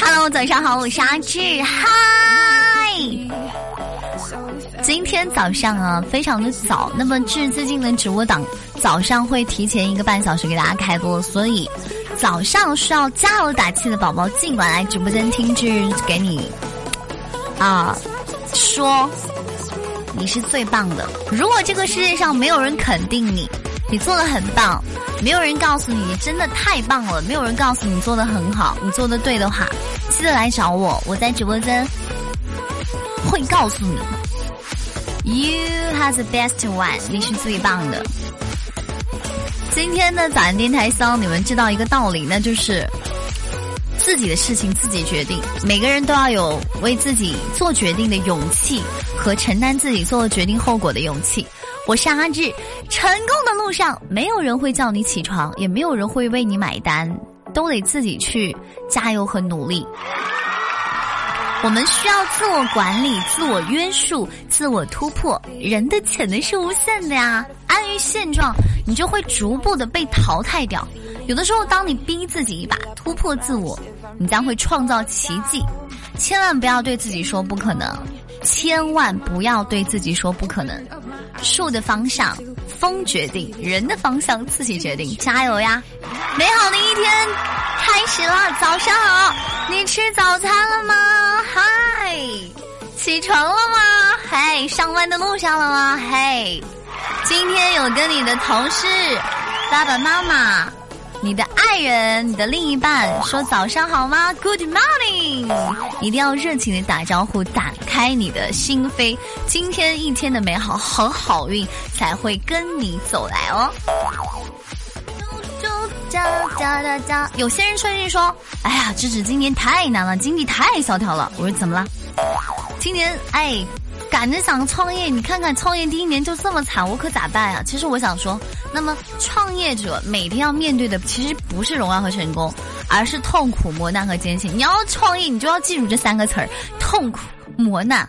Hello，早上好，我是阿志，嗨。今天早上啊，非常的早。那么志最近的直播档早上会提前一个半小时给大家开播，所以早上需要加油打气的宝宝，尽管来直播间听志给你啊说。你是最棒的。如果这个世界上没有人肯定你，你做的很棒，没有人告诉你真的太棒了，没有人告诉你做的很好，你做的对的话，记得来找我，我在直播间会告诉你，You have the best one，你是最棒的。今天的早安电台希望你们知道一个道理，那就是自己的事情自己决定，每个人都要有为自己做决定的勇气。和承担自己做决定后果的勇气。我是阿志，成功的路上没有人会叫你起床，也没有人会为你买单，都得自己去加油和努力。我们需要自我管理、自我约束、自我突破。人的潜能是无限的呀！安于现状，你就会逐步的被淘汰掉。有的时候，当你逼自己一把，突破自我，你将会创造奇迹。千万不要对自己说不可能。千万不要对自己说不可能。树的方向风决定，人的方向自己决定。加油呀！美好的一天开始了，早上好，你吃早餐了吗？嗨，起床了吗？嘿，上班的路上了吗？嘿，今天有跟你的同事、爸爸妈妈。你的爱人，你的另一半说早上好吗？Good morning，一定要热情的打招呼，打开你的心扉，今天一天的美好和好运才会跟你走来哦。有些人说句说，哎呀，芝芝今年太难了，经济太萧条了。我说怎么了？今年哎。赶着想创业，你看看创业第一年就这么惨，我可咋办呀？其实我想说，那么创业者每天要面对的其实不是荣耀和成功，而是痛苦、磨难和艰辛。你要创业，你就要记住这三个词儿：痛苦、磨难、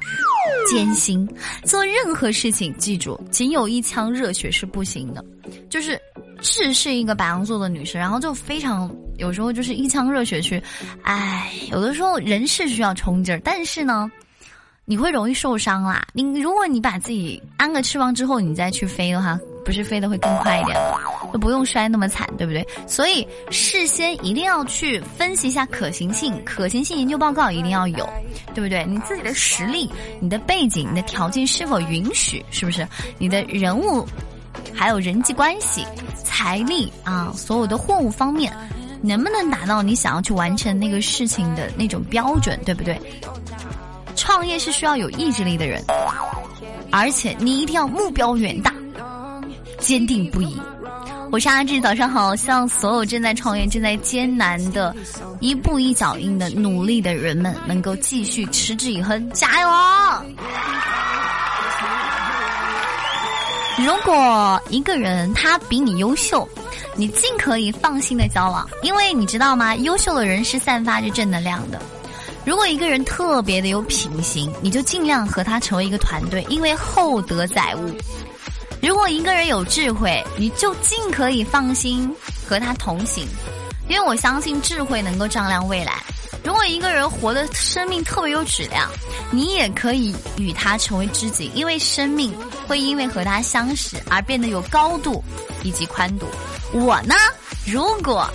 艰辛。做任何事情，记住，仅有一腔热血是不行的。就是是是一个白羊座的女生，然后就非常有时候就是一腔热血去，哎，有的时候人是需要冲劲儿，但是呢。你会容易受伤啦。你如果你把自己安个翅膀之后，你再去飞的话，不是飞得会更快一点吗？就不用摔那么惨，对不对？所以事先一定要去分析一下可行性，可行性研究报告一定要有，对不对？你自己的实力、你的背景、你的条件是否允许？是不是？你的人物，还有人际关系、财力啊，所有的货物方面，能不能达到你想要去完成那个事情的那种标准，对不对？创业是需要有意志力的人，而且你一定要目标远大、坚定不移。我是阿志，早上好！希望所有正在创业、正在艰难的一步一脚印的努力的人们，能够继续持之以恒，加油！如果一个人他比你优秀，你尽可以放心的交往，因为你知道吗？优秀的人是散发着正能量的。如果一个人特别的有品行，你就尽量和他成为一个团队，因为厚德载物。如果一个人有智慧，你就尽可以放心和他同行，因为我相信智慧能够丈量未来。如果一个人活的生命特别有质量，你也可以与他成为知己，因为生命会因为和他相识而变得有高度以及宽度。我呢，如果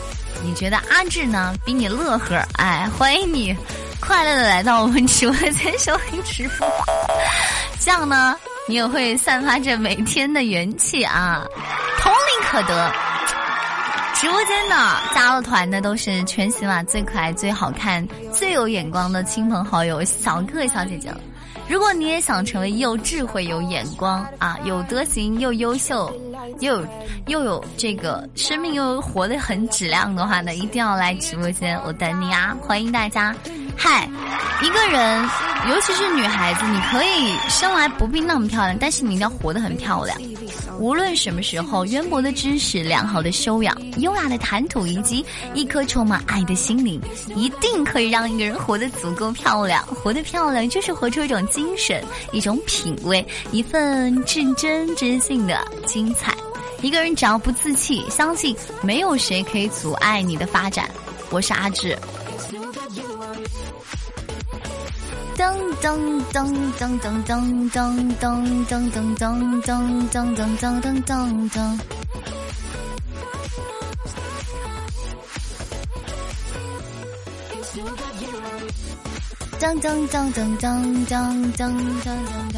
你觉得阿志呢比你乐呵，哎，欢迎你。快乐的来到我们直播间收听直播，这样呢，你也会散发着每天的元气啊，同理可得。直播间的，加了团的都是全喜马最可爱、最好看、最有眼光的亲朋好友、小哥哥小姐姐了。如果你也想成为又智慧、有眼光啊、有德行、又优秀、又又有这个生命又活得很质量的话呢，一定要来直播间，我等你啊！欢迎大家。嗨，一个人，尤其是女孩子，你可以生来不必那么漂亮，但是你一定要活得很漂亮。无论什么时候，渊博的知识、良好的修养、优雅的谈吐，以及一颗充满爱的心灵，一定可以让一个人活得足够漂亮。活得漂亮，就是活出一种精神、一种品味、一份至真至性的精彩。一个人只要不自弃，相信没有谁可以阻碍你的发展。我是阿志。噔噔噔噔噔噔噔噔噔噔噔噔噔噔噔噔噔。噔噔噔噔噔噔噔噔噔。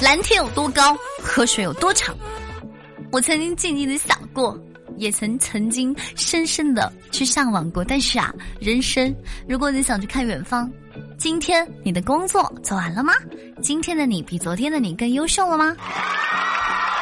蓝天有多高，河水有多长？我曾经静静的想过，也曾曾经深深的去向往过。但是啊，人生，如果你想去看远方，今天你的工作做完了吗？今天的你比昨天的你更优秀了吗？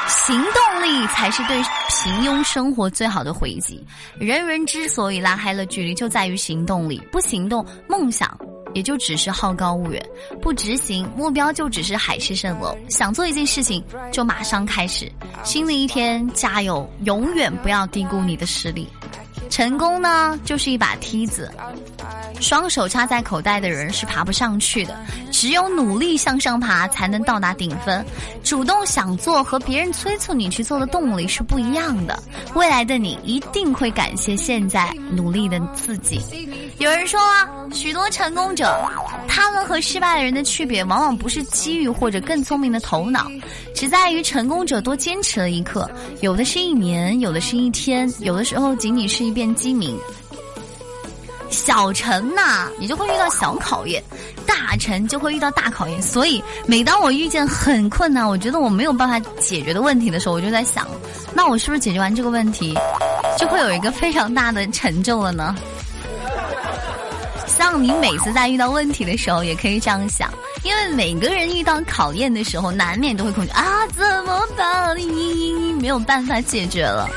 行动力才是对平庸生活最好的回击。人人之所以拉开了距离，就在于行动力。不行动，梦想。也就只是好高骛远，不执行目标就只是海市蜃楼。想做一件事情，就马上开始。新的一天，加油！永远不要低估你的实力。成功呢，就是一把梯子，双手插在口袋的人是爬不上去的。只有努力向上爬，才能到达顶峰。主动想做和别人催促你去做的动力是不一样的。未来的你一定会感谢现在努力的自己。有人说，许多成功者，他们和失败的人的区别，往往不是机遇或者更聪明的头脑，只在于成功者多坚持了一刻。有的是一年，有的是一天，有的时候仅仅是一片鸡鸣。小成呐，你就会遇到小考验；大成就会遇到大考验。所以，每当我遇见很困难，我觉得我没有办法解决的问题的时候，我就在想，那我是不是解决完这个问题，就会有一个非常大的成就了呢？像你每次在遇到问题的时候也可以这样想，因为每个人遇到考验的时候，难免都会恐惧啊，怎么办？你没有办法解决了。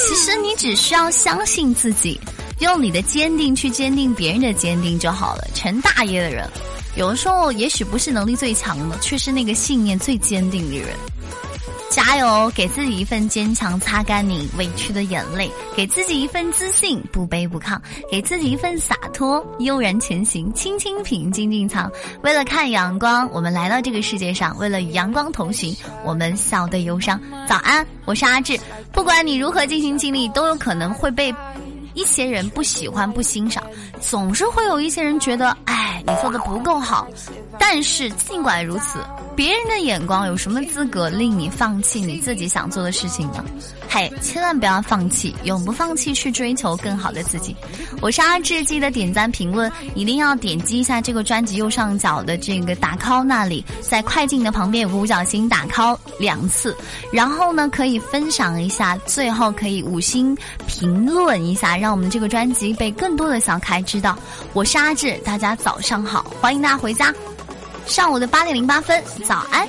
其实你只需要相信自己，用你的坚定去坚定别人的坚定就好了。成大业的人，有的时候也许不是能力最强的，却是那个信念最坚定的人。加油，给自己一份坚强，擦干你委屈的眼泪；给自己一份自信，不卑不亢；给自己一份洒脱，悠然前行，轻轻品，静静藏。为了看阳光，我们来到这个世界上；为了与阳光同行，我们笑对忧伤。早安，我是阿志。不管你如何尽心尽力，都有可能会被一些人不喜欢、不欣赏。总是会有一些人觉得，哎，你做的不够好。但是尽管如此。别人的眼光有什么资格令你放弃你自己想做的事情呢？嘿，千万不要放弃，永不放弃去追求更好的自己。我是阿志，记得点赞评论，一定要点击一下这个专辑右上角的这个打 call 那里，在快进的旁边有个五角星打 call 两次，然后呢可以分享一下，最后可以五星评论一下，让我们这个专辑被更多的小可爱知道。我是阿志，大家早上上好，欢迎大家回家。上午的八点零八分，早安。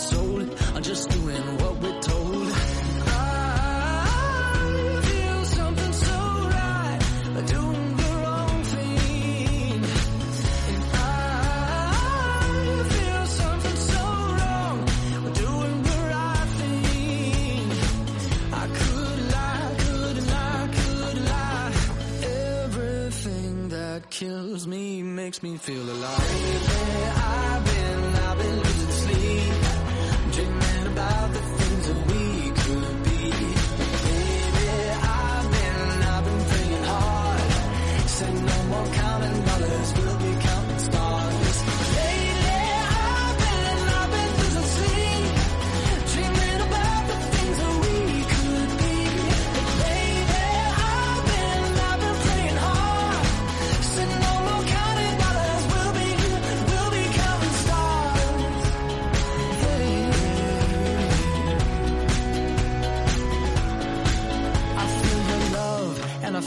I'm just doing what we're told. I feel something so right, doing the wrong thing. And I feel something so wrong, doing the right thing. I could lie, could lie, could lie. Everything that kills me makes me feel alive. I've been, I've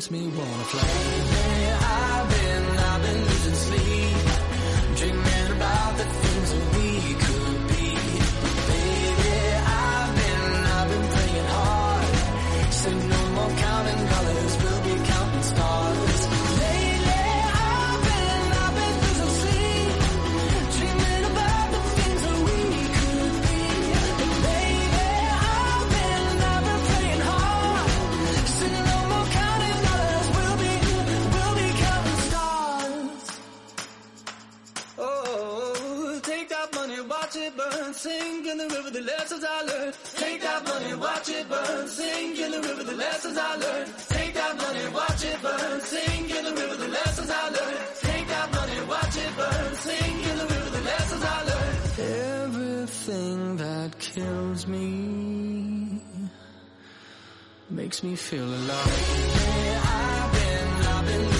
makes me wanna fly. Sink in the river, the lessons I learned. Take that money, watch it burn, sink in the river, the lessons I learned. Take that money, watch it burn, sink in the river, the lessons I learned. Take that money, watch it burn, sink in the river, the lessons I learned. Everything that kills me makes me feel alive. I've been, I've been